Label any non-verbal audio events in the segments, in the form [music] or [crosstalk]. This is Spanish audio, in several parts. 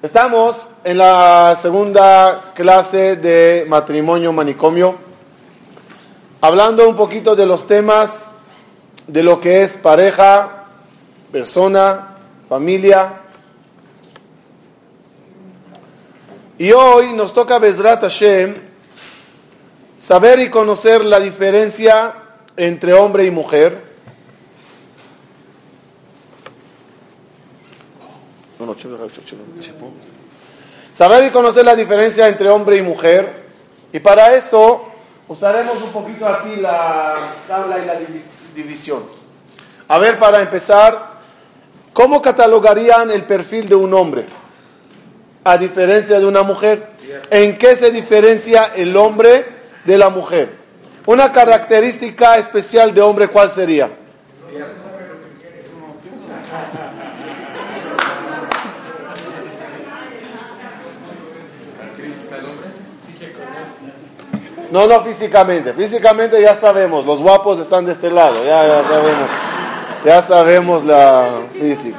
Estamos en la segunda clase de matrimonio manicomio, hablando un poquito de los temas de lo que es pareja, persona, familia. Y hoy nos toca Bezrat Hashem saber y conocer la diferencia entre hombre y mujer Saber y conocer la diferencia entre hombre y mujer. Y para eso usaremos un poquito aquí la tabla y la división. A ver, para empezar, ¿cómo catalogarían el perfil de un hombre? A diferencia de una mujer. ¿En qué se diferencia el hombre de la mujer? Una característica especial de hombre, ¿cuál sería? No, no físicamente. Físicamente ya sabemos, los guapos están de este lado, ya, ya sabemos. Ya sabemos la física.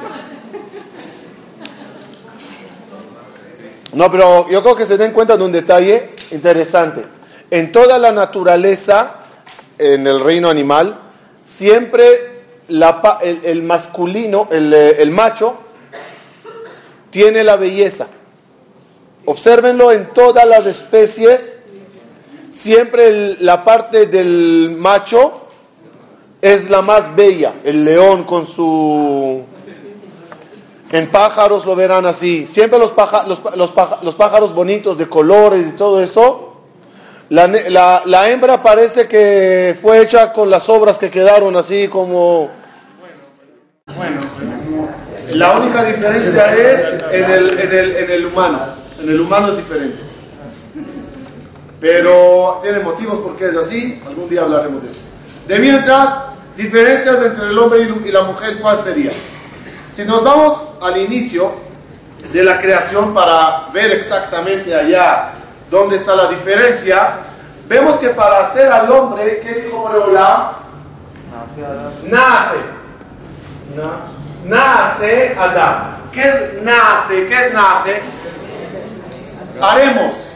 No, pero yo creo que se den cuenta de un detalle interesante. En toda la naturaleza, en el reino animal, siempre el, masculino, el, el macho, tiene la belleza. Obsérvenlo en todas las especies siempre la parte del macho es la más bella, el león con su... En pájaros lo verán así, siempre los, los, pájaros bonitos de colores y todo eso, la, la, hembra parece que fue hecha con las obras que quedaron así como... Bueno, la única diferencia es en el, en el, en el humano, en el humano es diferente. Pero tiene motivos porque es así, algún día hablaremos de eso. De mientras, diferencias entre el hombre y la mujer, ¿cuál sería? Si nos vamos al inicio de la creación para ver exactamente allá dónde está la diferencia, vemos que para hacer al hombre, ¿qué dijo Boreolam? Nace. Nace Adán. ¿Qué es nace? ¿Qué es nace? Haremos.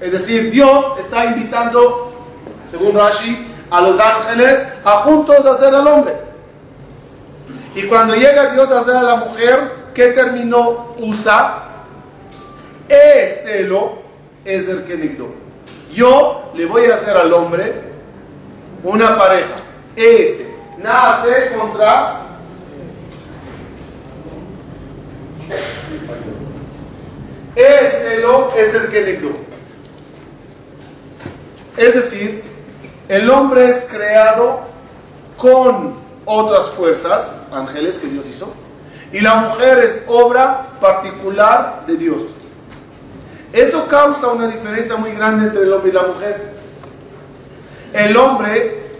Es decir, Dios está invitando, según Rashi, a los ángeles a juntos hacer al hombre. Y cuando llega Dios a hacer a la mujer, ¿qué término usa? Eselo es el que negó. Yo le voy a hacer al hombre una pareja. Ese nace contra Eselo es el que negó. Es decir, el hombre es creado con otras fuerzas, ángeles que Dios hizo, y la mujer es obra particular de Dios. Eso causa una diferencia muy grande entre el hombre y la mujer. El hombre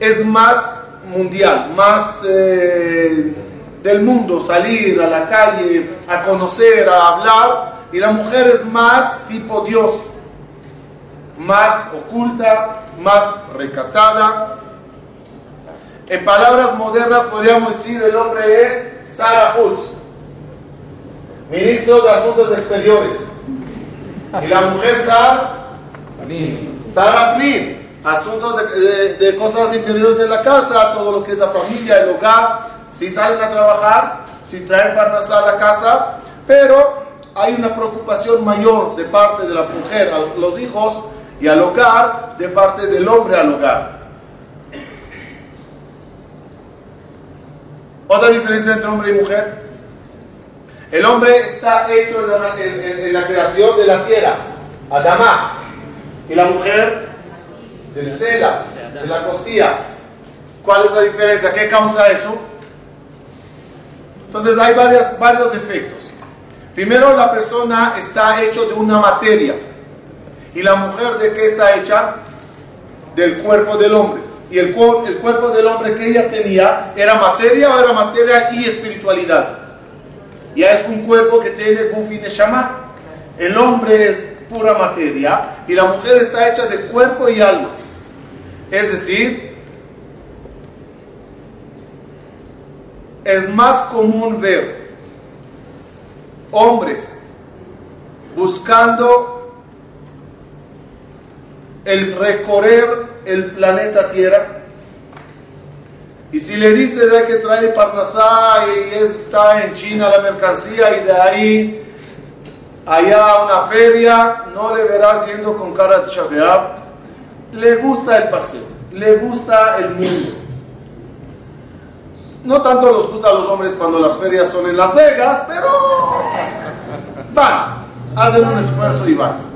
es más mundial, más eh, del mundo, salir a la calle, a conocer, a hablar, y la mujer es más tipo Dios más oculta, más recatada. En palabras modernas podríamos decir el hombre es Sarah Hutz, ministro de Asuntos Exteriores. Y la mujer Sarah, Sarah Plin, asuntos de, cosas interiores de la casa, todo lo que es la familia, el hogar, si salen a trabajar, si traen parnasá a la casa, pero hay una preocupación mayor de parte de la mujer a los hijos y al hogar de parte del hombre al hogar. Otra diferencia entre hombre y mujer. El hombre está hecho en la, creación de la tierra, Adama, y la mujer del cela, de la costilla. ¿Cuál es la diferencia? ¿Qué causa eso? Entonces hay varias, varios efectos. Primero, la persona está hecho de una materia. ¿Y la mujer de qué está hecha? Del cuerpo del hombre. Y el, el cuerpo del hombre que ella tenía era materia o era materia y espiritualidad. Ya es un cuerpo que tiene Gufi Neshama. El hombre es pura materia y la mujer está hecha de cuerpo y alma. Es decir, es más común ver hombres buscando el recorrer el planeta Tierra. Y si le dice de que trae Parnasá y está en China la mercancía y de ahí allá una feria, no le verás yendo con cara de Shabeab. Le gusta el paseo, le gusta el mundo. No tanto les gusta a los hombres cuando las ferias son en Las Vegas, pero van, hacen un esfuerzo y van.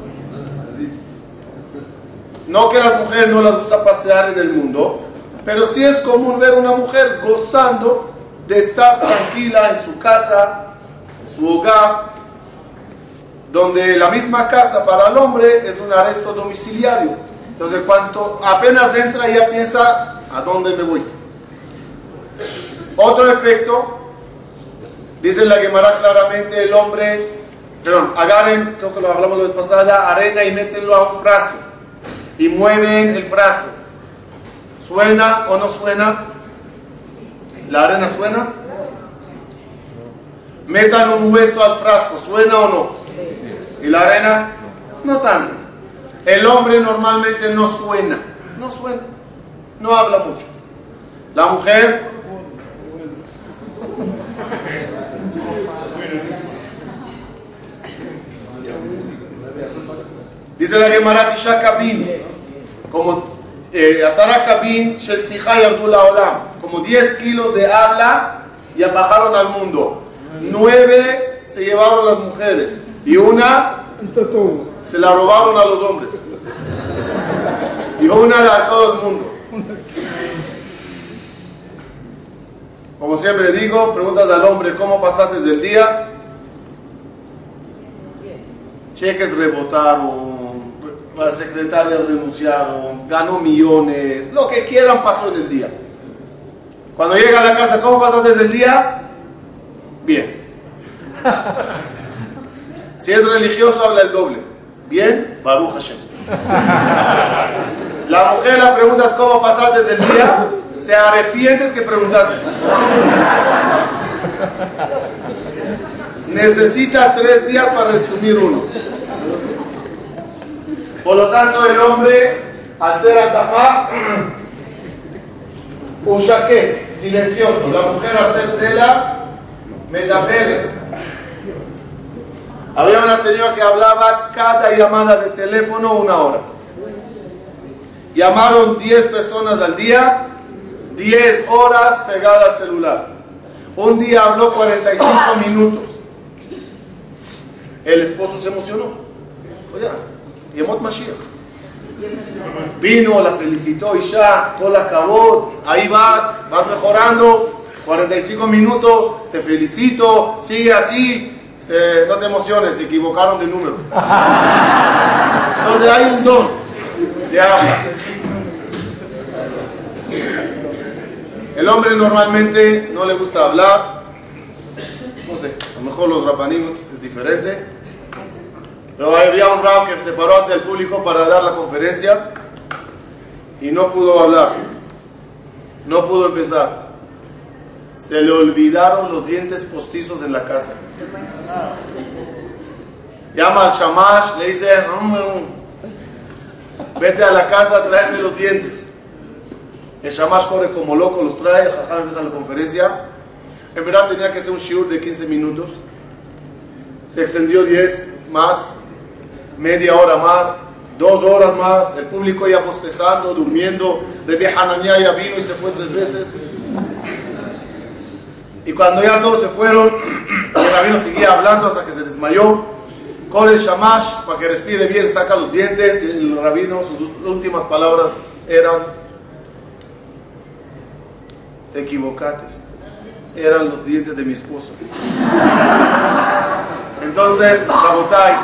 No que las mujeres no les gusta pasear en el mundo, pero sí es común ver una mujer gozando de estar tranquila en su casa, en su hogar, donde la misma casa para el hombre es un arresto domiciliario. Entonces, cuando apenas entra, ya piensa, ¿a dónde me voy? Otro efecto, dice la Gemara claramente, el hombre, perdón, agarren, creo que lo hablamos la vez pasada, arena y métenlo a un frasco y mueven el frasco. ¿Suena o no suena? ¿La arena suena? Metan un hueso al frasco, ¿suena o no? ¿Y la arena? No tanto. El hombre normalmente no suena, no suena, no habla mucho. La mujer Dice la Gemara Tisha Kabin, como eh, Azara Kabin, Shel Olam, como 10 kilos de habla ya bajaron al mundo. 9 se llevaron las mujeres y una se la robaron a los hombres. Y una a todo el mundo. Como siempre digo, preguntas al hombre, ¿cómo pasaste el día? Cheques rebotaron, la secretaria renunciaron, ganó millones, lo que quieran pasó en el día. Cuando llega a la casa, ¿cómo pasaste el día? Bien. [laughs] Si es religioso, habla el doble. Bien, Baruch Hashem. La mujer la preguntas cómo pasaste el día, te arrepientes que preguntaste. Necesita tres días para resumir uno. Por lo tanto, el hombre, al ser atapá, un chaquet silencioso. La mujer, al ser cela, medabere. Había una señora que hablaba cada llamada de teléfono una hora. Llamaron 10 personas al día, 10 horas pegada al celular. Un día habló 45 minutos. El esposo se emocionó. Fue ya, Yemot Mashiach. Vino, la felicitó y ya, la acabó, ahí vas, vas mejorando, 45 minutos, te felicito, sigue así, no te emociones, se equivocaron de número. Entonces hay un don de habla. El hombre normalmente no le gusta hablar, no sé, a lo mejor los rapaninos es diferente, pero había un rap que se paró ante el público para dar la conferencia y no pudo hablar, no pudo empezar. Se le olvidaron los dientes postizos en la casa. Llama al shamash, le dice, mm, mm, vete a la casa, tráeme los dientes. El shamash corre como loco, los trae, jajá empieza la conferencia. En verdad tenía que ser un shiur de 15 minutos. Se extendió 10 más, media hora más, dos horas más. El público ya bostezando, durmiendo. De Hananiah ya vino y se fue tres veces. Y cuando ya todos se fueron, [clears throat] el rabino seguía hablando hasta que se desmayó. Con el shamash, para que respire bien, saca los dientes. Y el rabino, sus últimas palabras eran: Te equivocaste. Eran los dientes de mi esposo. [laughs] Entonces, Rabotai,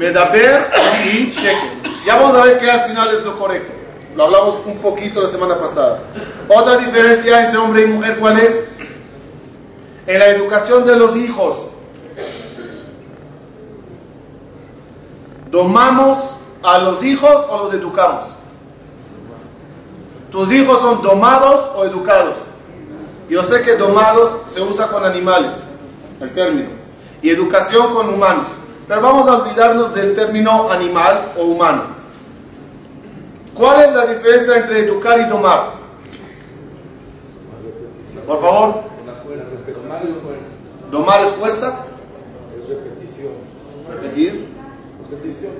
Medaber y Cheque. Ya vamos a ver que al final es lo correcto. Lo hablamos un poquito la semana pasada. Otra diferencia entre hombre y mujer, ¿cuál es? en la educación de los hijos. ¿Domamos a los hijos o los educamos? ¿Tus hijos son domados o educados? Yo sé que domados se usa con animales, el término. y educación con humanos. Pero vamos a olvidarnos del término animal o humano. ¿Cuál es la diferencia entre educar y domar? Por favor. Domar es fuerza. Es repetición. Repetir. Repetición.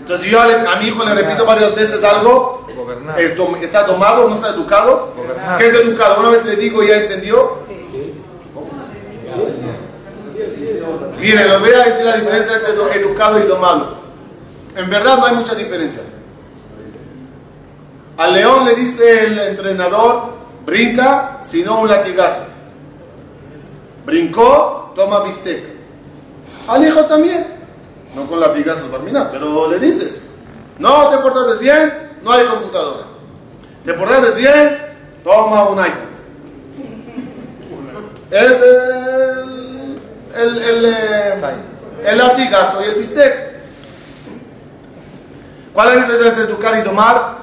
Entonces si yo a, mi hijo le repito varias veces algo, Gobernar. ¿está domado o no está educado? Gobernar. ¿Qué es educado? Una vez le digo, ¿ya entendió? Miren, les voy a decir la diferencia entre edu- educado y domado. En verdad no hay mucha diferencia. Al león le dice el entrenador, brinca, si no un latigazo. Brincó, toma bistec. Al hijo también. No con latigazos, Barmina, pero le dices, no te portaste bien, no hay computadora. Te portaste bien, toma un iPhone. [laughs] Es el, el, eh, el y el bistec. ¿Cuál es la diferencia entre educar y domar?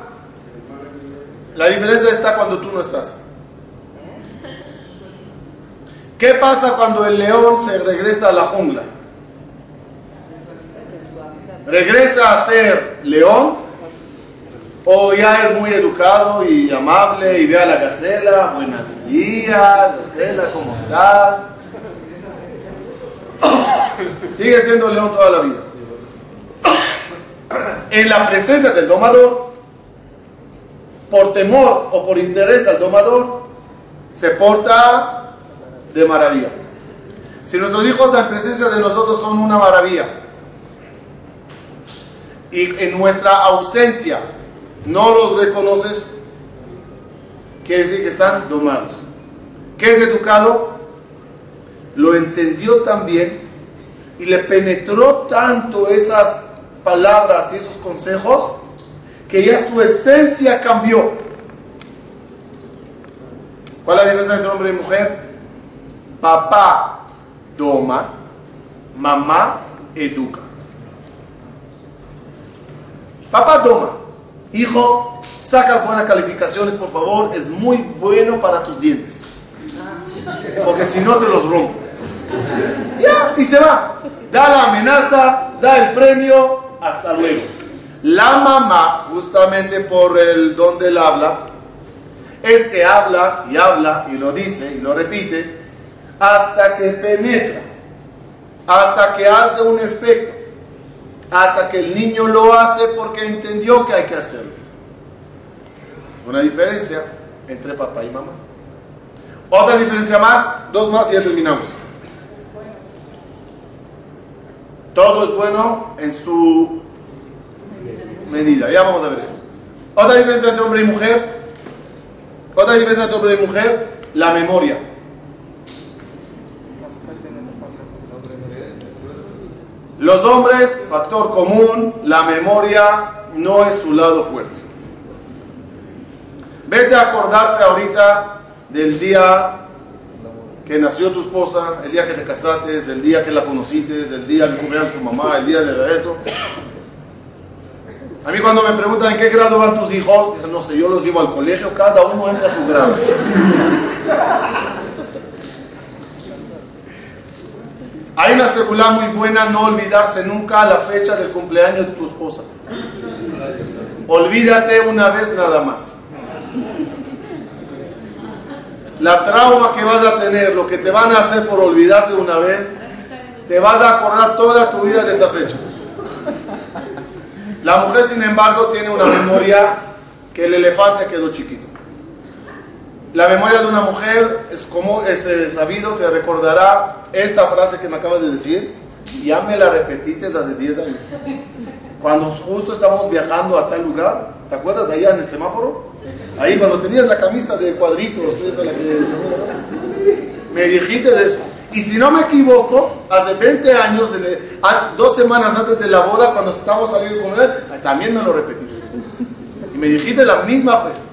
La diferencia está cuando tú no estás. ¿Qué pasa cuando el león se regresa a la jungla? ¿Regresa a ser león? ¿O ya es muy educado y amable y ve a la gacela? Buenos días, gacela, ¿cómo estás? Sigue siendo león toda la vida. En la presencia del domador, por temor o por interés al domador, se porta de maravilla. Si nuestros hijos en presencia de nosotros son una maravilla y en nuestra ausencia no los reconoces, quiere decir que están domados. ¿Qué es educado? Lo entendió también y le penetró tanto esas palabras y esos consejos que ya su esencia cambió. ¿Cuál es la diferencia entre hombre y mujer? Papá doma, mamá educa. Papá doma, hijo, saca buenas calificaciones, por favor, es muy bueno para tus dientes. Porque si no te los rompo. Ya, y se va. Da la amenaza, da el premio, hasta luego. La mamá, justamente por el don del habla, es que habla y habla y lo dice y lo repite hasta que penetra, hasta que hace un efecto, hasta que el niño lo hace porque entendió que hay que hacerlo. Una diferencia entre papá y mamá. Otra diferencia más, dos más y ya terminamos. Todo es bueno en su medida. Ya vamos a ver eso. Otra diferencia entre hombre y mujer. Otra diferencia entre hombre y mujer, la memoria. Los hombres, factor común, la memoria no es su lado fuerte. Vete a acordarte ahorita del día que nació tu esposa, el día que te casaste, el día que la conociste, el día que cumpleaños su mamá, el día de esto. A mí cuando me preguntan en qué grado van tus hijos, no sé, yo los llevo al colegio, cada uno entra a su grado. Hay una seguridad muy buena no olvidarse nunca la fecha del cumpleaños de tu esposa. Olvídate una vez nada más. La trauma que vas a tener, lo que te van a hacer por olvidarte una vez, te vas a acordar toda tu vida de esa fecha. La mujer, sin embargo, tiene una memoria que el elefante quedó chiquito. La memoria de una mujer es como es sabido, te recordará esta frase que me acabas de decir. Ya me la repetiste hace 10 años. Cuando justo estábamos viajando a tal lugar, ¿te acuerdas allá en el semáforo? Ahí cuando tenías la camisa de cuadritos, la que me dijiste de eso. Y si no me equivoco, hace 20 años, en el- a- dos semanas antes de la boda, cuando estábamos saliendo con él, también me lo repetiste. Y me dijiste la misma vez.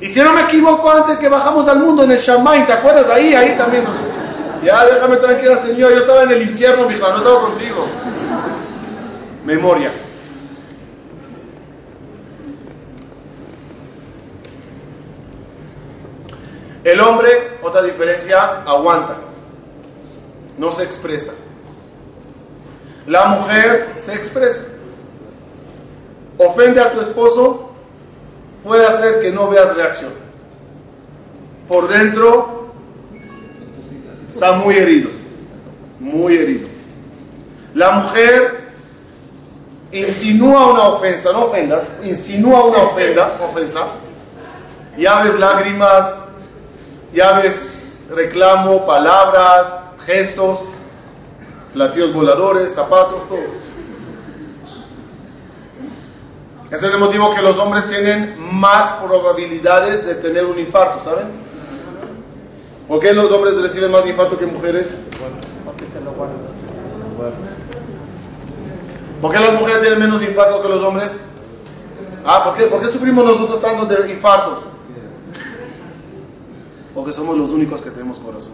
Y si no me equivoco, antes que bajamos al mundo en el Shamain, ¿te acuerdas? Ahí, ahí también. Ya, déjame tranquila, Señor. Yo estaba en el infierno, mi no estaba contigo. Memoria. El hombre, otra diferencia, aguanta. no se expresa. La mujer se expresa. Ofende a tu esposo, puede hacer que no veas reacción. Por dentro está muy herido, muy herido. La mujer insinúa una ofensa, no ofendas, insinúa una ofenda, ofensa. Ya lágrimas, ya ves reclamo, palabras, gestos, platillos voladores, zapatos, todo. Ese es el motivo que los hombres tienen más probabilidades de tener un infarto, ¿saben? ¿Por qué los hombres reciben más infarto que mujeres? ¿Por qué las mujeres tienen menos infarto que los hombres? Ah, ¿por qué? ¿Por qué sufrimos nosotros tanto de infartos? Porque somos los únicos que tenemos corazón.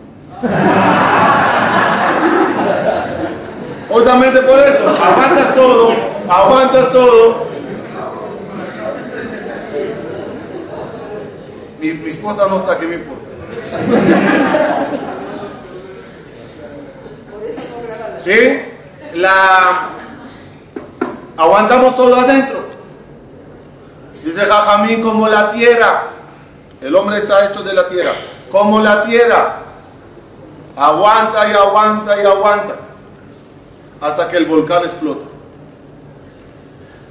Justamente por eso, aguantas todo, aguantas todo. Mi, mi esposa no está, ¿qué me importa? ¿Sí? La aguantamos todo adentro. Dice Jajamín como la tierra. El hombre está hecho de la tierra. Como la tierra. Aguanta y aguanta y aguanta. Hasta que el volcán explota.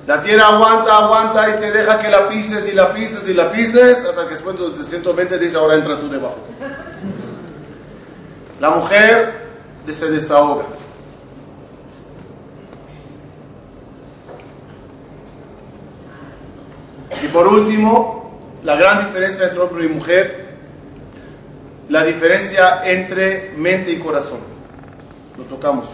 La tierra aguanta, aguanta y te deja que la pises y la pises y la pises. Hasta que después de 120 dice ahora entra tú debajo. La mujer se desahoga. Y por último, la gran diferencia entre hombre y mujer, la diferencia entre mente y corazón. Lo tocamos.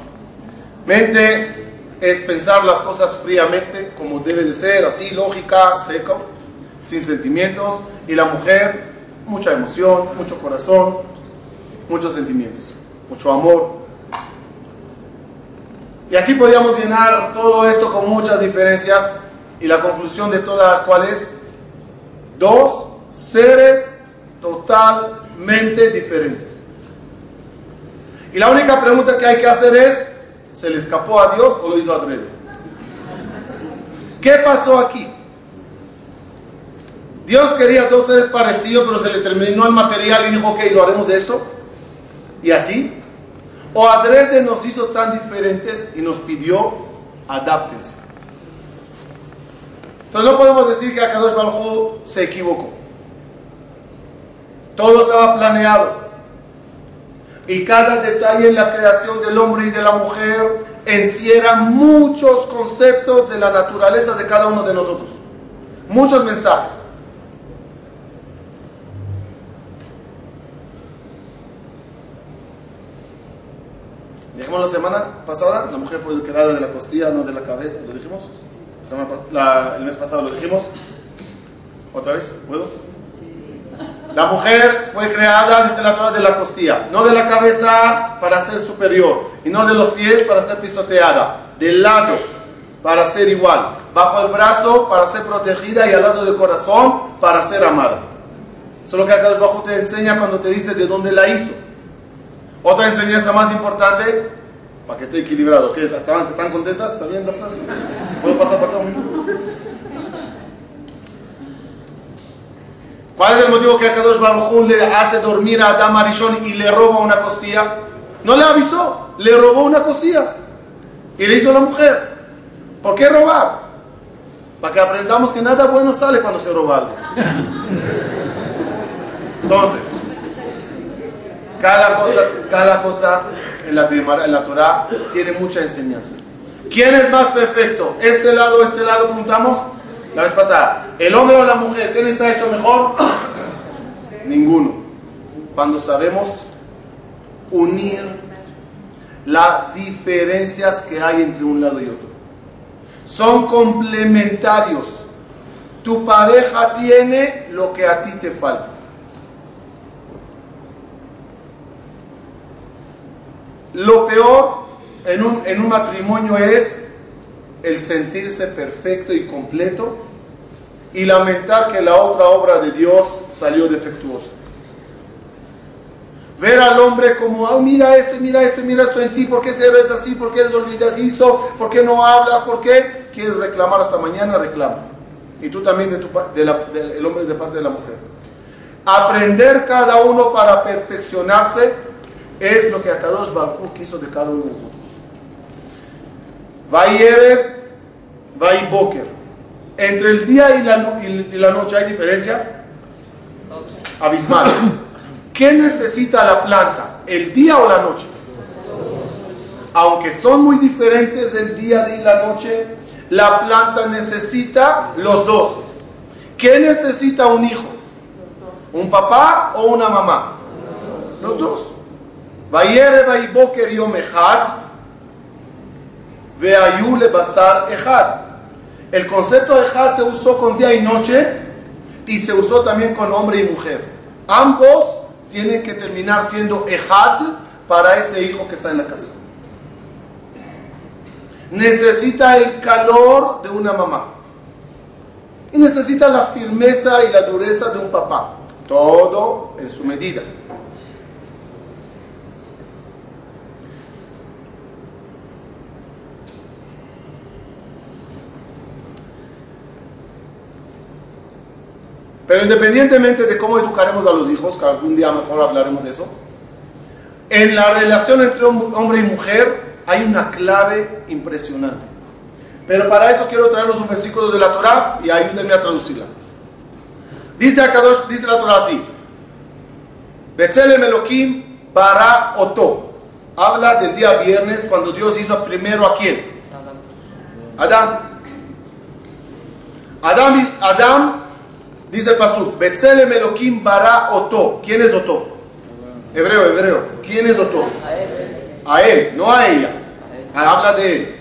Mente es pensar las cosas fríamente, como debe de ser, así, lógica, seco, sin sentimientos. Y la mujer, mucha emoción, mucho corazón, muchos sentimientos, mucho amor. Y así podríamos llenar todo esto con muchas diferencias y la conclusión de todas, ¿cuál es? Dos seres totalmente diferentes. Y la única pregunta que hay que hacer es, ¿se le escapó a Dios o lo hizo adrede? ¿Qué pasó aquí? Dios quería dos seres parecidos, pero se le terminó el material y dijo, ok, lo haremos de esto. Y así. O adrede nos hizo tan diferentes y nos pidió, adáptense. Entonces no podemos decir que Akadosh Baruj se equivocó. Todo estaba planeado. Y cada detalle en la creación del hombre y de la mujer encierra muchos conceptos de la naturaleza de cada uno de nosotros. Muchos mensajes. Dijimos la semana pasada, la mujer fue creada de la costilla, no de la cabeza, ¿lo dijimos? El mes pasado lo dijimos. ¿Otra vez? ¿Puedo? La mujer fue creada, dice la Torah, de la costilla, no de la cabeza para ser superior, y no de los pies para ser pisoteada, del lado para ser igual, bajo el brazo para ser protegida y al lado del corazón para ser amada. Eso es lo que acá Bajo te enseña cuando te dice de dónde la hizo. Otra enseñanza más importante, para que esté equilibrado. ¿Qué? ¿Están, ¿Están contentas? ¿Está bien la frase? ¿Puedo pasar para acá un minuto? ¿Cuál es el motivo que Akadosh Baruj le hace dormir a Adam Arishon y le roba una costilla? No le avisó, le robó una costilla y le hizo la mujer. ¿Por qué robar? Para que aprendamos que nada bueno sale cuando se roba algo. Entonces, cada cosa, cada cosa en la, en la Torah tiene mucha enseñanza. ¿Quién es más perfecto? ¿Este lado o este lado? Preguntamos la vez pasada. ¿El hombre o la mujer? ¿Quién está hecho mejor? [coughs] Ninguno. Cuando sabemos unir las diferencias que hay entre un lado y otro. Son complementarios. Tu pareja tiene lo que a ti te falta. Lo peor en un, en un matrimonio es el sentirse perfecto y completo y lamentar que la otra obra de Dios salió defectuosa. Ver al hombre como, oh, mira esto, mira esto, mira esto en ti, ¿por qué eres así? ¿Por qué eres olvidadizo? ¿Por qué no hablas? ¿Por qué? ¿Quieres reclamar hasta mañana? Reclama. Y tú también, de el hombre de parte de la mujer. Aprender cada uno para perfeccionarse es lo que Akadosh Baruch quiso de cada uno de nosotros. Y Boker. Entre el día y la, noche hay diferencia abismal. ¿Qué necesita la planta? ¿El día o la noche? Aunque son muy diferentes el día y la noche, la planta necesita los dos. ¿Qué necesita un hijo? ¿Un papá o una mamá? Los dos. Vayere boker yom echad, veayule basar echad. El concepto de echad se usó con día y noche y se usó también con hombre y mujer. Ambos tienen que terminar siendo ejad para ese hijo que está en la casa. Necesita el calor de una mamá. Y necesita la firmeza y la dureza de un papá. Todo en su medida. Pero independientemente de cómo educaremos a los hijos, que algún día mejor hablaremos de eso, en la relación entre hombre y mujer hay una clave impresionante. Pero para eso quiero traeros un versículo de la Torah y ayúdenme a traducirla. Dice, Akadosh, dice la Torah así: Betzelem Elohim para Oto. Habla del día viernes cuando Dios hizo primero a quién? Adam. Adam, Adam Dice el Pasuk, Betzelem Elohim bara Oto. ¿Quién es Oto? Hebreo, hebreo. ¿Quién es Oto? A él. A él, no a ella. Habla de él.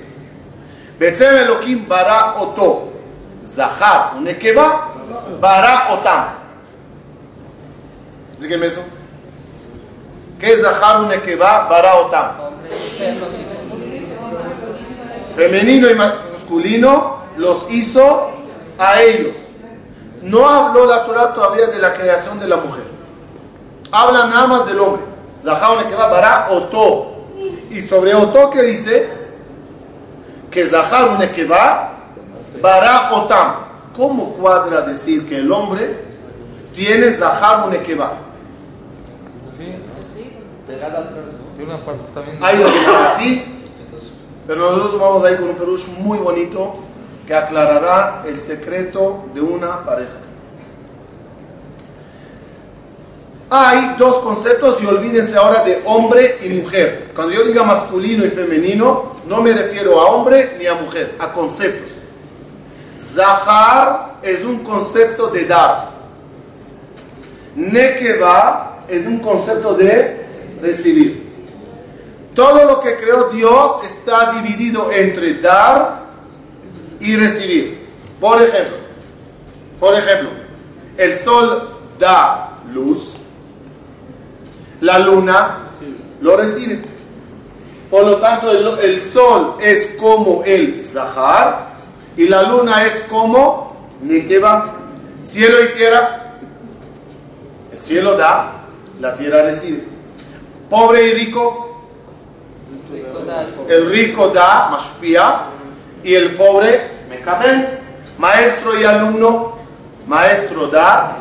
Betzelem Elohim bara Oto. Zahar, un Ekeba, bara Otam. Explíquenme eso. ¿Qué es Zahar, un Ekeba, bara Otam? Femenino y masculino los hizo a ellos. No habló la Torah todavía de la creación de la mujer. Habla nada más del hombre. Zahar que va para Oto. Y sobre Oto que dice que Zahar un que va para Otam. ¿Cómo cuadra decir que el hombre tiene Zahar un que va? Hay lo que así, pero nosotros vamos a ir con un perush muy bonito que aclarará el secreto de una pareja. Hay dos conceptos y olvídense ahora de hombre y mujer. Cuando yo diga masculino y femenino, no me refiero a hombre ni a mujer, a conceptos. Zahar es un concepto de dar. Nekeva es un concepto de recibir. Todo lo que creó Dios está dividido entre dar y recibir. Por ejemplo, por ejemplo, el sol da luz, la luna lo recibe. Por lo tanto, el, sol es como el Zahar y la luna es como Nekeba. Cielo y tierra, el cielo da, la tierra recibe. Pobre y rico, el rico da, mashpia, y el pobre me Maestro y alumno, maestro da,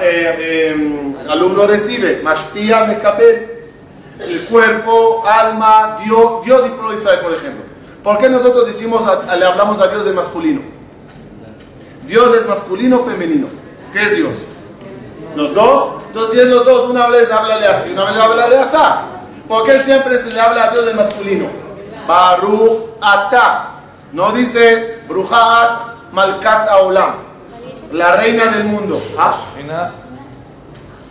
eh, em, alumno recibe, mashpia mekabel. El cuerpo, alma, Dios, Dios y pueblo por ejemplo. ¿Por qué nosotros decimos, le hablamos a Dios de masculino? Dios es masculino o femenino. ¿Qué es Dios? Los dos. Entonces, si es los dos, una vez háblale así, una vez háblale así. ¿Por qué siempre se le habla a Dios de masculino? Baruch Ata. No dice Bruhat Malkat Aolam, la reina del mundo. ¿Ah?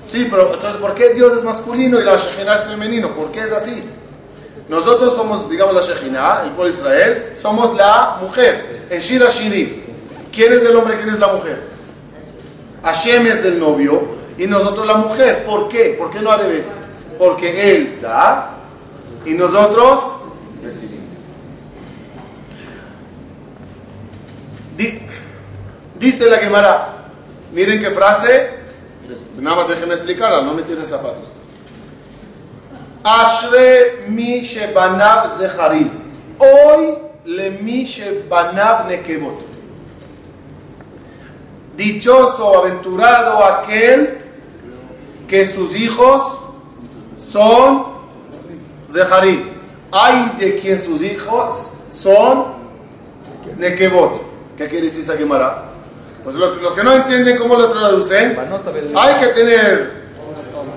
Sí, pero entonces, ¿por qué Dios es masculino y la Shekhinah es femenino? ¿Por qué es así? Nosotros somos, digamos, la Shekhinah, el pueblo de Israel, somos la mujer, en Shira Shiri. ¿Quién es el hombre, quién es la mujer? Hashem es el novio y nosotros la mujer. ¿Por qué? ¿Por qué no al revés? Porque él da y nosotros recibimos. Dice la Gemara, miren qué frase, nada más déjenme explicarla, no me tienen zapatos. Ashre mi shebanav zeharim. Hoy le mi shebanav nekevot. Dichoso, aventurado aquel que sus hijos son zeharim. Hay de quien sus hijos son nekevot. ¿Qué quiere decir esa Gemara? Pues los, los que no entienden cómo lo traducen, hay que tener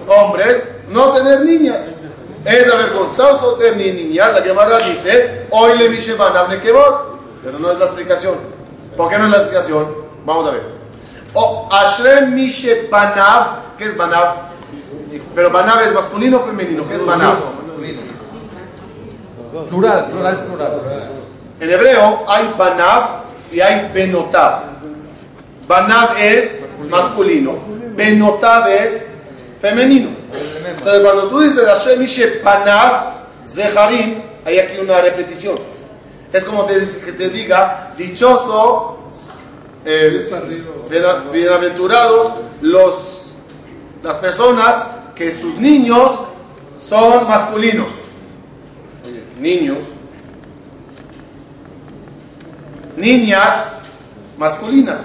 hombres, no tener niñas. Es avergonzoso tener niñas. La Gemara dice, hoy le Nekevot. Pero no es la explicación. ¿Por qué no es la explicación? Vamos a ver. O Ashrem Mishe Banav. ¿Qué es Banav? Pero Banav es masculino o femenino. ¿Qué es Banav? Plural, plural es plural. En hebreo hay Banav y hay Benotav. Banav es masculino. Benotav es femenino. Entonces, cuando tú dices Hashem Banav Zeharim, hay aquí una repetición. Es como te, que te diga, dichoso, eh, biena- bienaventurados los, las personas que sus niños son masculinos. Niños. Niñas masculinas.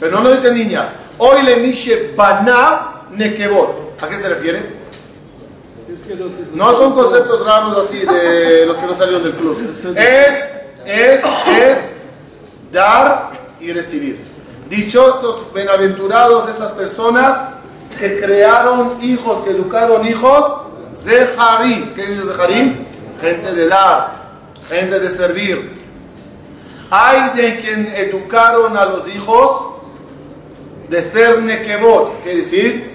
Pero no lo dice niñas. Hoy le mishe banav nekevot. ¿A qué se refiere? No son conceptos raros así de los que no salieron del club. Es, es, es dar y recibir. Dichosos, bienaventurados esas personas que crearon hijos, que educaron hijos. Zeharim. ¿Qué dice Zeharim? Gente de dar, gente de servir. Hay de quien educaron a los hijos de ser nekevot, quiere decir,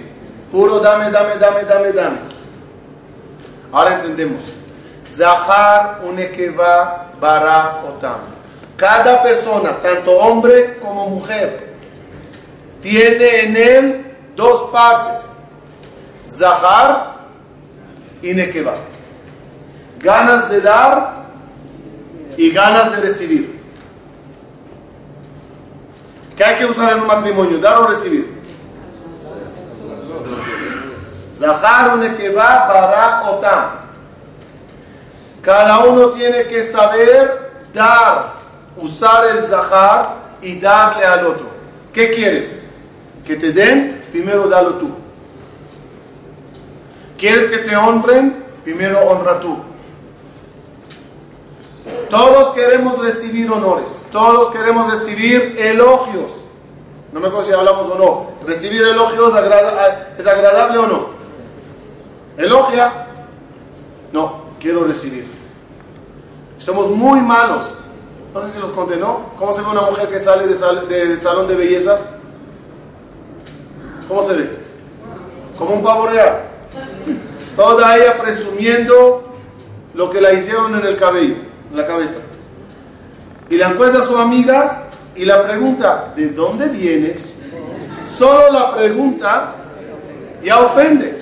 puro dame, dame, dame, dame, dame. Ahora entendemos. Zahar unekeva bara otam. Cada persona, tanto hombre como mujer, tiene en él dos partes. Zahar y nekeva. Ganas de dar y ganas de recibir. ¿Qué hay que usar en un matrimonio? ¿Dar o recibir? Zahar unekeva bara otam. Cada uno tiene que saber dar, usar el zahar y darle al otro. ¿Qué quieres? Que te den, primero dalo tú. ¿Quieres que te honren? Primero honra tú. Todos queremos recibir honores, todos queremos recibir elogios. No me acuerdo si hablamos o no. ¿Recibir elogios es agradable o no? ¿Elogia? No, quiero recibir. Somos muy malos. No sé si los conté, ¿no? ¿Cómo se ve una mujer que sale de sal- del salón de belleza? ¿Cómo se ve? Como un pavo real. Toda ella presumiendo lo que la hicieron en el cabello, la cabeza. Y la encuentra su amiga y la pregunta, ¿de dónde vienes? Solo la pregunta ya ofende.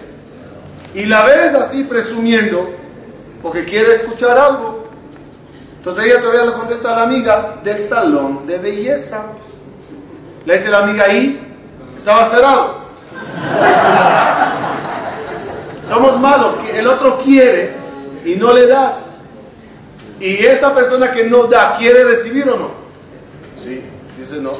Y la ves así presumiendo porque quiere escuchar algo. Entonces ella todavía le contesta a la amiga del salón de belleza. Le dice la amiga ahí, estaba cerrado. Somos malos, el otro quiere y no le das. Y esa persona que no da, ¿quiere recibir o no? Sí, dice no.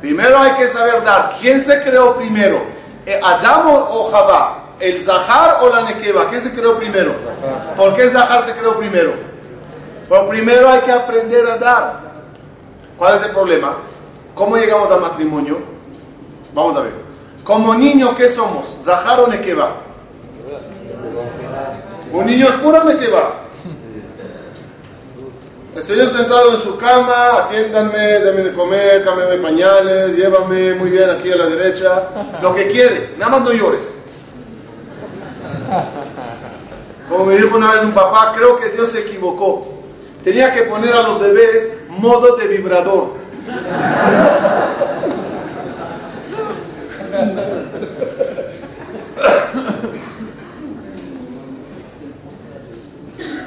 Primero hay que saber dar. ¿Quién se creó primero? Eh, ¿Adán o- o Javá? ¿El Zahar o la Nekeva? ¿Quién se creó primero? ¿Por qué Zahar se creó primero? Pero primero hay que aprender a dar. ¿Cuál es el problema? ¿Cómo llegamos al matrimonio? Vamos a ver. Como niño, ¿qué somos? ¿Zahar o Nekeva? Un niño es puro Nekeva. Estoy yo sentado en su cama, atiéndanme, denme de comer, cámbiame pañales, llévame muy bien aquí a la derecha, lo que quiere, nada más no llores. Como me dijo una vez un papá, creo que Dios se equivocó. Tenía que poner a los bebés modo de vibrador.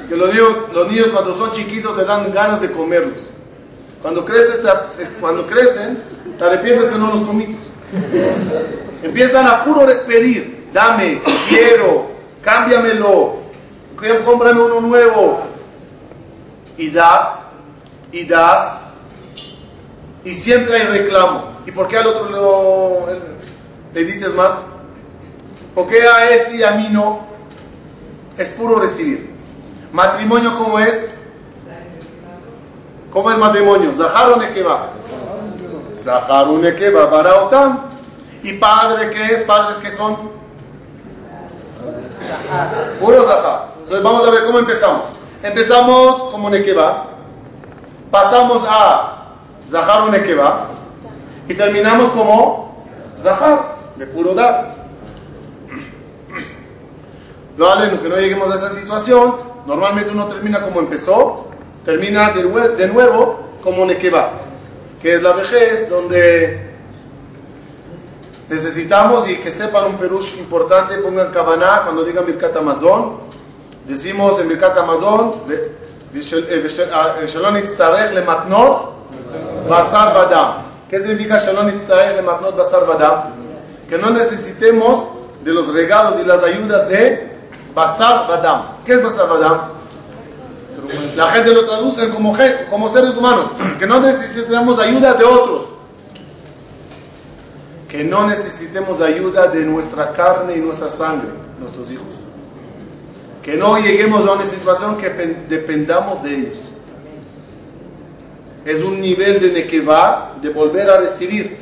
Que los niños, los niños cuando son chiquitos te dan ganas de comerlos. Cuando, creces, cuando crecen, te arrepientes que no los comiste. Empiezan a puro pedir, dame, quiero, cámbiamelo, cómprame uno nuevo. Y das, y das, y siempre hay reclamo. ¿Y por qué al otro lo, le dices más? ¿Por qué a ese y a mí no? Es puro recibir. ¿Matrimonio cómo es? ¿Cómo es matrimonio? Zahar o Nekeba. Zahar o Nekeba, para Otam. ¿Y padre qué es? ¿Padres qué son? Puro Zahar. Entonces vamos a ver cómo empezamos. Empezamos como Nekeba. Pasamos a Zahar Nekeba. Y terminamos como Zahar, de puro dar. Lo aleno, que no lleguemos a esa situación. Normalmente uno termina como empezó, termina de, de nuevo como Nekeba, que es la vejez donde necesitamos y que sepan un perush importante, pongan Kabaná cuando digan Birkat Amazon. Decimos en Birkat Amazon, "Ve- vishel- eh, ah, eh, Shalom Yitztarech lematnot basar badam. ¿Qué significa Shalom Yitztarech lematnot basar badam? Que no necesitemos de los regalos y las ayudas de basar badam. ¿Qué es basar badam? La gente lo traduce como, como seres humanos, que no necesitemos ayuda de otros, que no necesitemos ayuda de nuestra carne y nuestra sangre, nuestros hijos, que no lleguemos a una situación que pen- dependamos de ellos. Es un nivel de nequeva, de volver a recibir.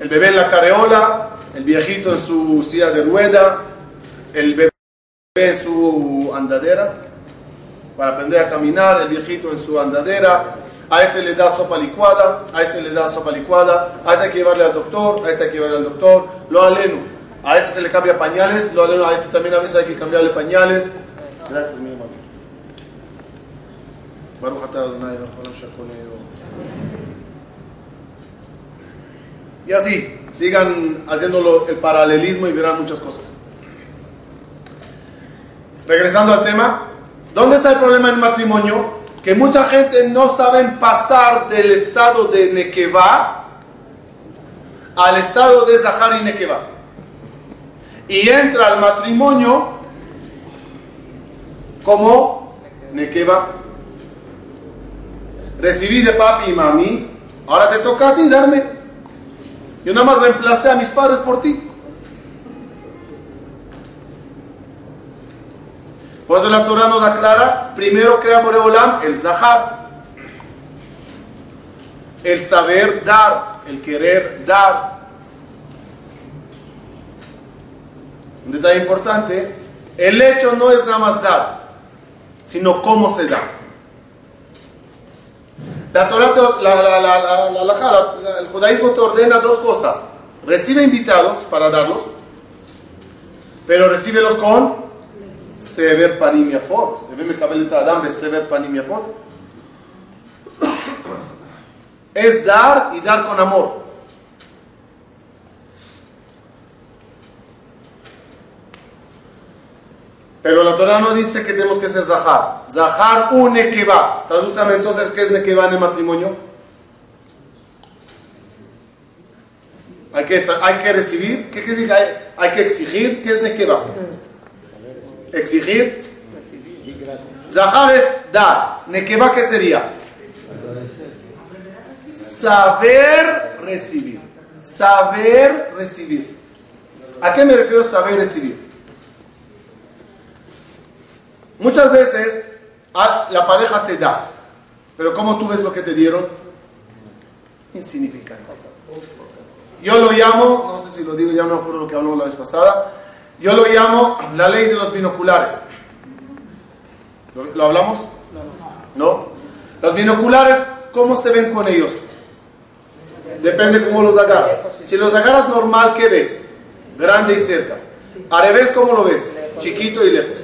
El bebé en la careola, el viejito en su silla de rueda, el bebé en su andadera para aprender a caminar, el viejito en su andadera, a ese le da sopa licuada, a ese le da sopa licuada, a ese hay que llevarle al doctor, a ese hay que llevarle al doctor, lo aleno, a ese se le cambia pañales, lo aleno, a este también a veces hay que cambiarle pañales. Gracias, mi hermano. Baruch. Y así, sigan haciéndolo el paralelismo y verán muchas cosas. Regresando al tema, ¿dónde está el problema en matrimonio? Que mucha gente no saben pasar del estado de Nekeva al estado de Zahar y Nekeva. Y entra al matrimonio como Nekeva. Recibí de papi y mami, ahora te toca a ti darme. Yo nada más reemplacé a mis padres por ti. Por eso la Torah nos aclara, primero crea Boreolam el Zahar. El saber dar, el querer dar. Un detalle importante, el hecho no es nada más dar, sino cómo se da. La Torah, la, la, la, la, el judaísmo te ordena dos cosas. Recibe invitados para darlos, pero recíbelos con sever panimiafot. sever panim. Es dar y dar con amor. Pero la Torah no dice que tenemos que ser zahar. Zahar un nekeba. Tradúcame entonces qué es nekeba en el matrimonio. Hay que, hay que recibir. ¿Qué decir? Hay, hay que exigir. ¿Qué es nekeba? Exigir. Zahar es dar. Nekeba, ¿qué sería? Saber recibir. Saber recibir. ¿A qué me refiero saber recibir? Muchas veces a- la pareja te da, pero ¿cómo tú ves lo que te dieron? Insignificante. Yo lo llamo, no sé si lo digo, ya no me acuerdo lo que hablamos la vez pasada, yo lo llamo la ley de los binoculares. ¿Lo, lo hablamos? No. Los binoculares, ¿cómo se ven con ellos? Depende cómo los agarras. Si los agarras normal, ¿qué ves? Grande y cerca. Al revés, ¿cómo lo ves? Chiquito y lejos.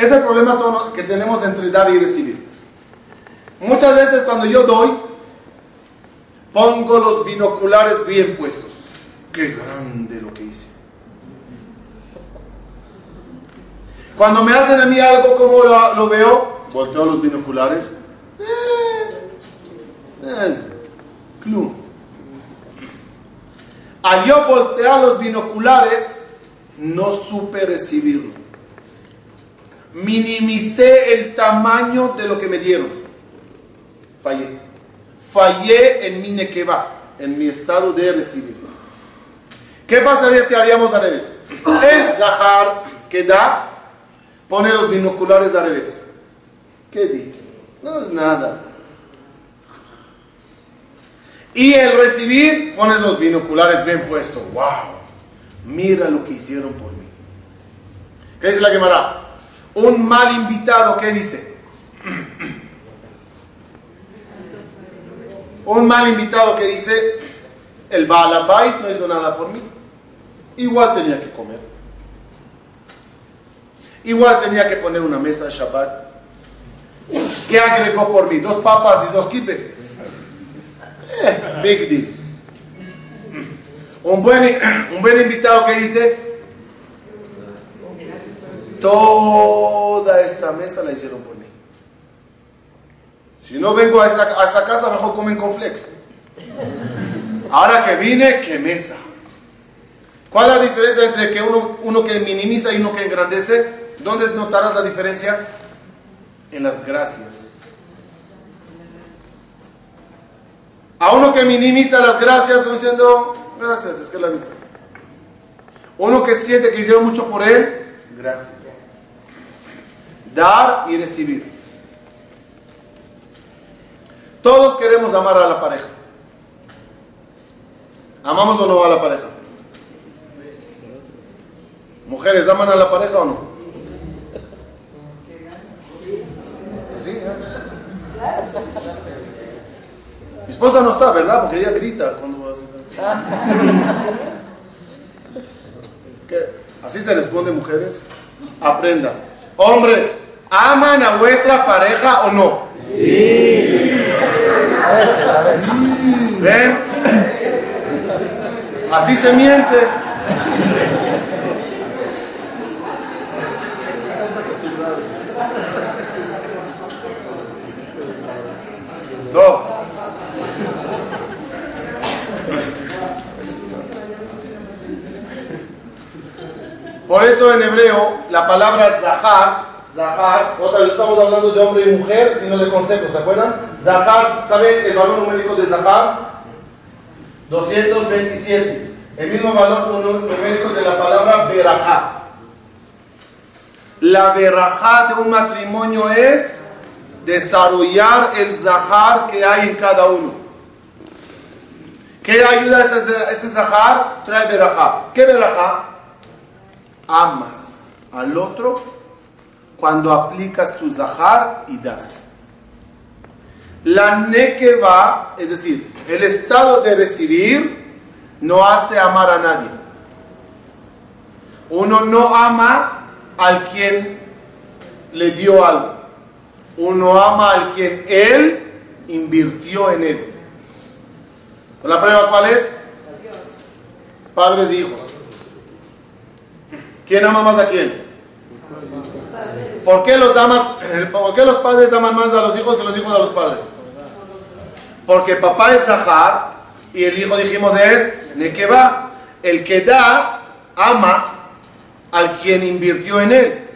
Es el problema que tenemos entre dar y recibir. Muchas veces cuando yo doy, pongo los binoculares bien puestos. Qué grande lo que hice. Cuando me hacen a mí algo, ¿cómo lo, lo veo? Volteo los binoculares. Eh, es clum. Al yo voltear los binoculares, no supe recibirlo. Minimicé el tamaño de lo que me dieron. Fallé. Fallé en mi nequeba, en mi estado de recibirlo. ¿Qué pasaría si haríamos al revés? El Zahar que da, pone los binoculares al revés. ¿Qué di? No es nada. Y el recibir, pones los binoculares bien puestos. ¡Wow! Mira lo que hicieron por mí. ¿Qué dice la quemará? Un mal invitado, ¿qué dice? Un mal invitado que dice, el Baalabait no hizo nada por mí. Igual tenía que comer. Igual tenía que poner una mesa de Shabbat. ¿Qué agregó por mí? Dos papas y dos kipe. Eh, big deal. Un buen, un buen invitado que dice, toda esta mesa la hicieron por mí. Si no vengo a esta, casa, mejor comen con flex. Ahora que vine, qué mesa. ¿Cuál es la diferencia entre que uno, uno que minimiza y uno que engrandece? ¿Dónde notarás la diferencia? En las gracias. A uno que minimiza las gracias, como diciendo, gracias, es que es la misma. Uno que siente que hicieron mucho por él, gracias. Dar y recibir. Todos queremos amar a la pareja. ¿Amamos o no a la pareja? ¿Mujeres aman a la pareja o no? Sí, Mi esposa no está, ¿verdad? Porque ella grita cuando haces [laughs] Así se responde, mujeres. Aprendan. Hombres, ¿aman a vuestra pareja o no? Sí. A veces, a veces. ¿Ven? Así se miente. No. Por eso en hebreo la palabra zahar, zahar, otra vez estamos hablando de hombre y mujer, sino de conceptos, ¿se acuerdan? Zahar, ¿saben el valor numérico de zahar? 227. El mismo valor numérico de la palabra berajá. La berajá de un matrimonio es desarrollar el zahar que hay en cada uno. ¿Qué ayuda a ese, ese zahar? Trae berajá. ¿Qué berajá? Amas al otro cuando aplicas tu zahar y das. La nekeva, es decir, el estado de recibir, no hace amar a nadie. Uno no ama al quien le dio algo. Uno ama al quien él invirtió en él. ¿La prueba cuál es? Padres e hijos. ¿Quién ama más a quién? ¿Por qué los padres aman más a los hijos que los hijos a los padres? Porque papá es Zahar y el hijo dijimos es Nekeba. El que da ama al quien invirtió en él.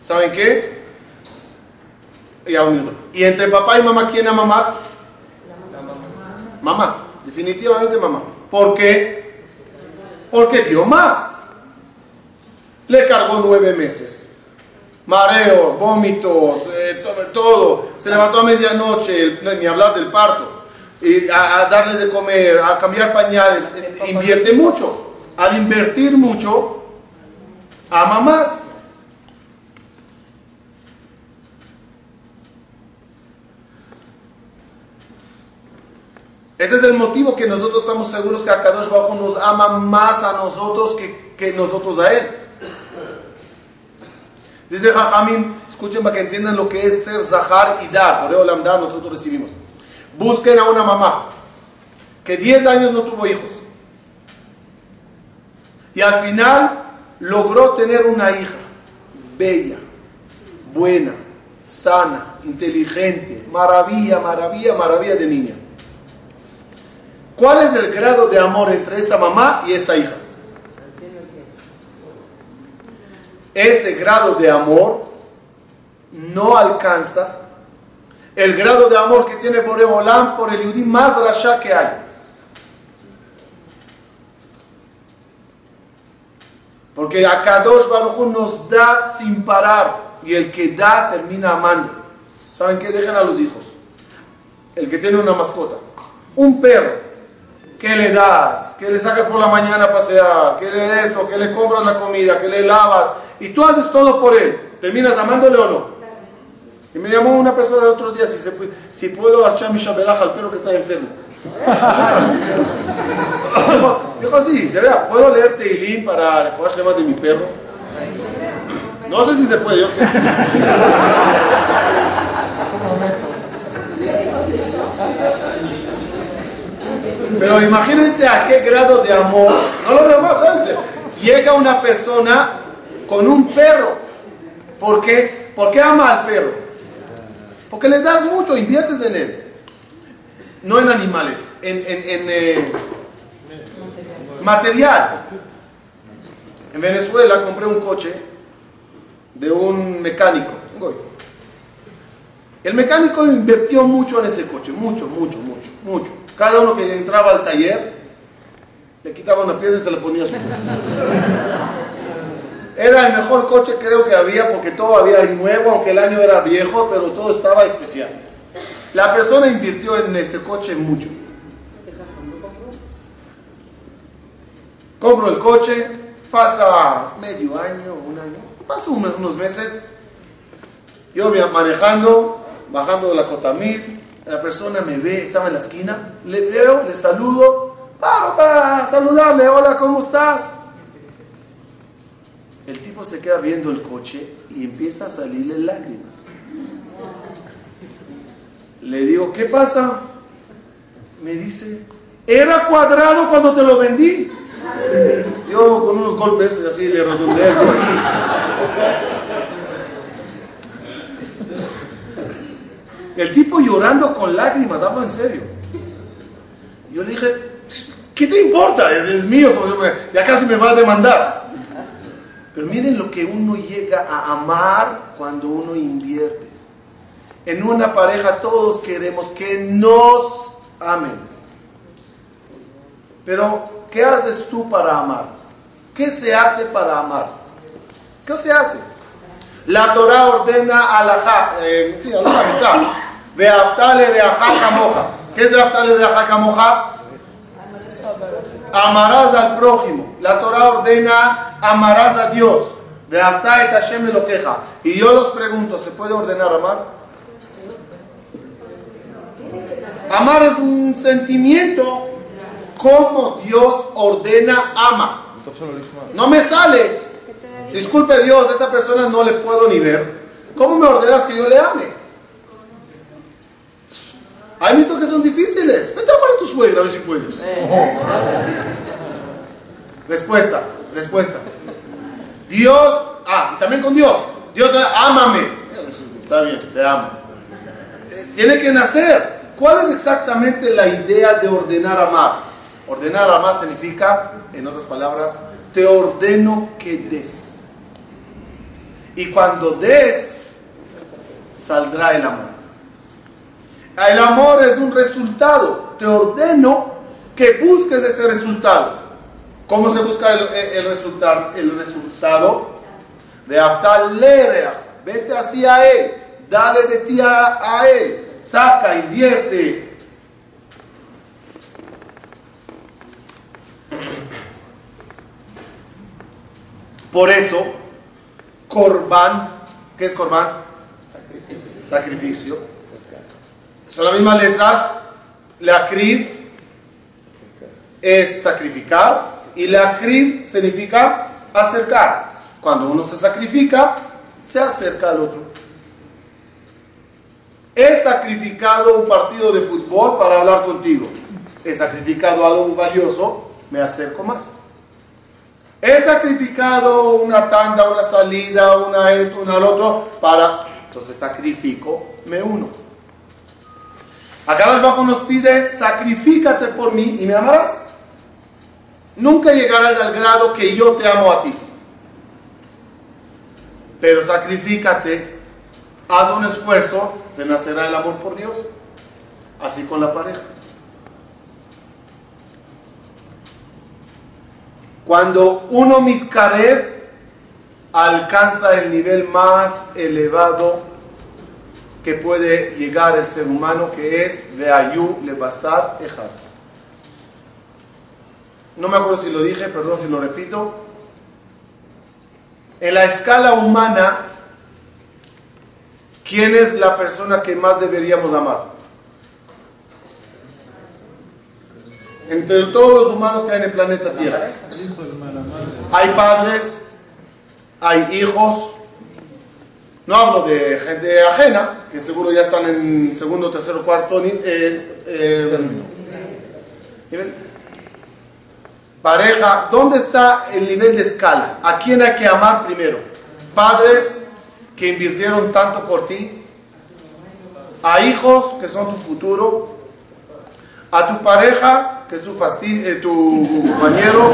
¿Saben qué? Ya un. Y entre papá y mamá, ¿quién ama más? Mamá. Definitivamente mamá. ¿Por qué? Porque dio más. Le cargó nueve meses. Mareos, vómitos, eh, todo, todo, Se levantó a medianoche, ni hablar del parto. Y a, darle de comer, a cambiar pañales. Invierte mucho. Al invertir mucho, ama más. Ese es el motivo que nosotros estamos seguros que Akadosh Bajo nos ama más a nosotros que, que nosotros a Él. Dice Jajamín, escuchen para que entiendan lo que es ser Zahar y dar. Por eso dar nosotros recibimos. Busquen a una mamá que 10 años no tuvo hijos. Y al final logró tener una hija bella, buena, sana, inteligente, maravilla, maravilla, maravilla de niña. ¿Cuál es el grado de amor entre esa mamá y esa hija? Ese grado de amor no alcanza el grado de amor que tiene Boreolam por el Yudí más rasha que hay. Porque Akadosh Baruj nos da sin parar y el que da termina amando. ¿Saben qué? Dejen a los hijos. El que tiene una mascota. Un perro. ¿Qué le das? ¿Qué le sacas por la mañana a pasear? ¿Qué le esto? ¿Qué le compras la comida? ¿Qué le lavas? Y tú haces todo por él. ¿Terminas amándole o no? Y me llamó una persona el otro día si, se, si puedo hacer mi shabelaj al perro que está enfermo. dijo, así, de verdad, ¿puedo leer Teilín para refugiar de mi perro? No sé si se puede, yo Pero imagínense a qué grado de amor, no lo veo mal, llega una persona con un perro. ¿Por qué? ¿Por qué ama al perro? Porque le das mucho, inviertes en él. No en animales, en, eh, material. En Venezuela compré un coche de un mecánico. El mecánico invirtió mucho en ese coche, mucho, mucho, mucho, mucho. Cada uno que entraba al taller le quitaba una pieza y se le ponía su coche. Era el mejor coche creo que había porque todo había nuevo, aunque el año era viejo, pero todo estaba especial. La persona invirtió en ese coche mucho. Compro el coche, pasa medio año, un año, pasa unos meses, yo manejando, bajando de la Cotamil, la persona me ve, estaba en la esquina, le veo, le saludo, paro para saludarle, hola, ¿cómo estás? El tipo se queda viendo el coche y empieza a salirle lágrimas. Le digo, ¿qué pasa? Me dice, era cuadrado cuando te lo vendí. Yo con unos golpes así le redondeé el coche. El tipo llorando con lágrimas, hablo en serio. Yo le dije, ¿qué te importa? Es, es mío, ya casi me va a demandar. Pero miren lo que uno llega a amar cuando uno invierte. En una pareja todos queremos que nos amen. Pero, ¿qué haces tú para amar? ¿Qué se hace para amar? ¿Qué se hace? La Torah ordena a la eh, sí, aftale de moja. ¿Qué es de aftale de moja? Amarás al prójimo. La Torah ordena amarás a Dios. De et Hashem lo queja. Y yo los pregunto, ¿se puede ordenar amar? Amar es un sentimiento como Dios ordena ama. No me sale. Disculpe Dios, a esta persona no le puedo ni ver. ¿Cómo me ordenas que yo le ame? Hay visto que son difíciles. Vete a amar a tu suegra a ver si puedes. Respuesta, respuesta. Dios, ah, y también con Dios. Dios, ámame. Está bien, te amo. Eh, tiene que nacer. ¿Cuál es exactamente la idea de ordenar amar? Ordenar amar significa, en otras palabras, te ordeno que des. Y cuando des, saldrá el amor. El amor es un resultado. Te ordeno que busques ese resultado. ¿Cómo se busca el, resultado? El resultado de Aftal Vete hacia él. Dale de ti a, él. Saca, invierte. Por eso, Corban, ¿qué es Corban? Sacrificio son las mismas letras. La crib es sacrificar y la crib significa acercar. Cuando uno se sacrifica, se acerca al otro. He sacrificado un partido de fútbol para hablar contigo. He sacrificado algo valioso, me acerco más. He sacrificado una tanda, una salida, una esto, una al otro, para, entonces sacrifico, me uno. Acá abajo nos pide, sacrifícate por mí y me amarás. Nunca llegarás al grado que yo te amo a ti. Pero sacrifícate, haz un esfuerzo, te nacerá el amor por Dios. Así con la pareja. Cuando uno mitkarev alcanza el nivel más elevado que puede llegar el ser humano, que es Veayu Lebasar Ejad. No me acuerdo si lo dije, perdón si lo repito. En la escala humana, ¿quién es la persona que más deberíamos amar? Entre todos los humanos que hay en el planeta Tierra. Hay padres, hay hijos, no hablo de gente ajena, que seguro ya están en segundo, tercero, cuarto eh, eh, nivel. Pareja, ¿dónde está el nivel de escala? ¿A quién hay que amar primero? Padres que invirtieron tanto por ti, a hijos que son tu futuro, a tu pareja que es tu, fastidio, eh, tu compañero,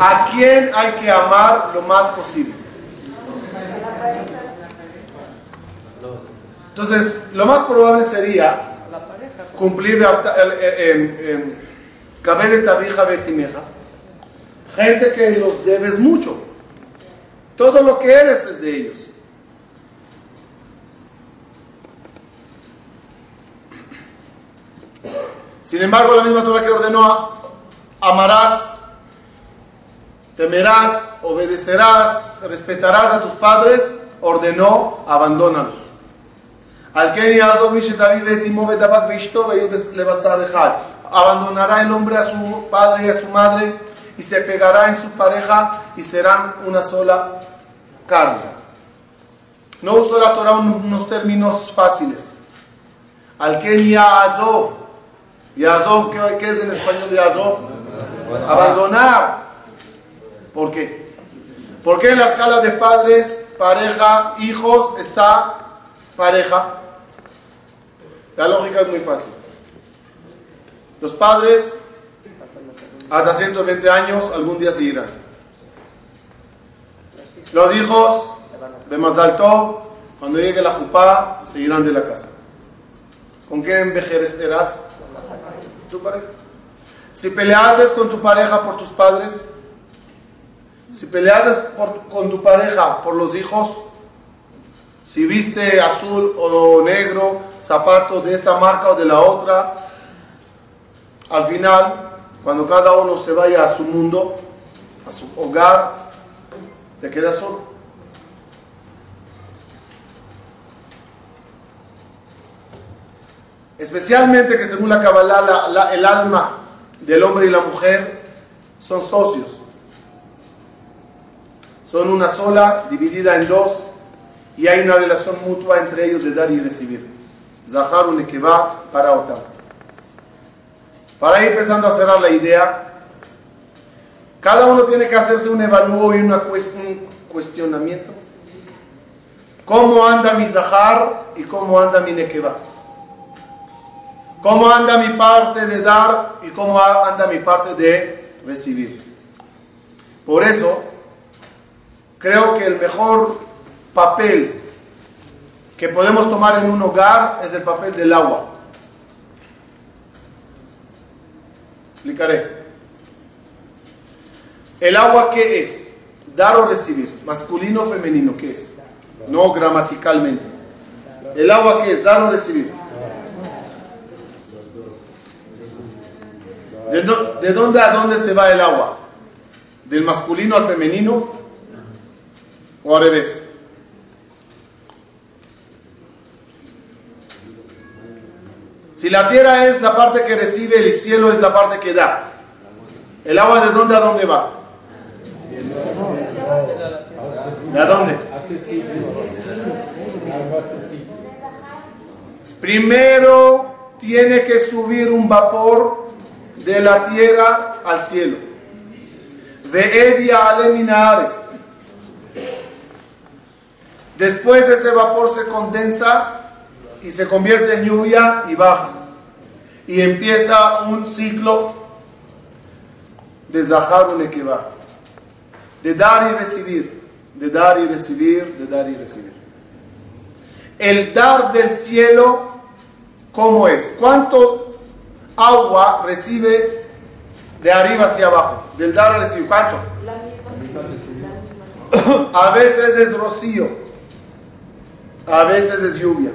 a quién hay que amar lo más posible. Entonces, lo más probable sería cumplir tabija betimeja. Gente que los debes mucho. Todo lo que eres es de ellos. Sin embargo, la misma Torah que ordenó, amarás, temerás, obedecerás, respetarás a tus padres, ordenó, abandónalos. Abandonará el hombre a su padre y a su madre y se pegará en su pareja y serán una sola carne. No usó la Torah unos términos fáciles. Al que Yazov. Yazov, ¿qué es en español Yazov? Abandonar. ¿Por qué? Porque en la escala de padres, pareja, hijos está pareja? La lógica es muy fácil. Los padres, hasta 120 años, algún día se irán. Los hijos, de más alto, cuando llegue la jupá, se irán de la casa. ¿Con qué envejecerás? Tu pareja. Si peleaste con tu pareja por tus padres, si peleaste con tu pareja por los hijos, si viste azul o negro, zapato de esta marca o de la otra, al final, cuando cada uno se vaya a su mundo, a su hogar, te quedas solo. Especialmente que según la Kabbalah, el alma del hombre y la mujer son socios. Son una sola, dividida en dos, y hay una relación mutua entre ellos de dar y recibir. Zahar va para Otam. Para ir empezando a cerrar la idea, cada uno tiene que hacerse un evalúo y un cuestionamiento. ¿Cómo anda mi Zahar y cómo anda mi Nekeva? ¿Cómo anda mi parte de dar y cómo anda mi parte de recibir? Por eso, creo que el mejor papel que podemos tomar en un hogar es el papel del agua. Explicaré. ¿El agua qué es? Dar o recibir. Masculino o femenino, ¿qué es? No gramaticalmente. ¿El agua qué es? Dar o recibir. ¿De, ¿De dónde a dónde se va el agua? ¿Del masculino al femenino? ¿O al revés? Si la tierra es la parte que recibe, el cielo es la parte que da. ¿El agua de dónde a dónde va? ¿De dónde? Primero tiene que subir un vapor de la tierra al cielo. Después ese vapor se condensa y se convierte en lluvia y baja. y empieza un ciclo de Zahar Nekeva, de dar y recibir, de dar y recibir, de dar y recibir. El dar del cielo, ¿cómo es? ¿Cuánto agua recibe de arriba hacia abajo? Del dar a recibir, ¿cuánto? A veces es rocío, a veces es lluvia,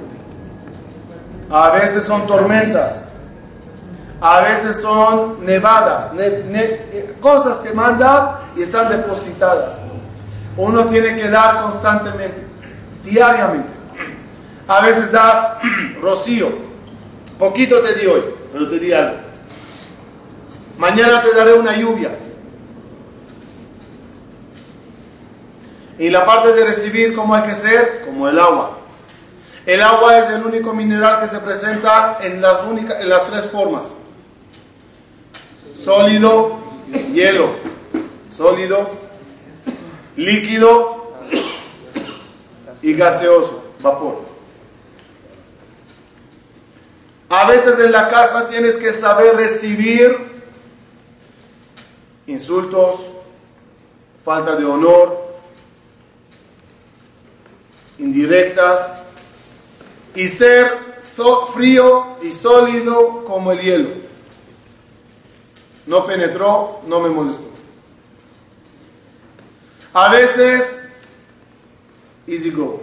a veces son tormentas, a veces son nevadas, ne- ne- cosas que mandas y están depositadas. Uno tiene que dar constantemente, diariamente. A veces das [clears throat] rocío, poquito te di hoy, pero te di algo. Mañana te daré una lluvia. Y la parte de recibir, ¿cómo hay que ser? Como el agua. El agua es el único mineral que se presenta en las, únicas, en las tres formas. Sólido, hielo. Sólido, líquido y gaseoso, vapor. A veces en la casa tienes que saber recibir insultos, falta de honor, indirectas y ser so- frío y sólido como el hielo. No penetró, no me molestó. A veces, easy go.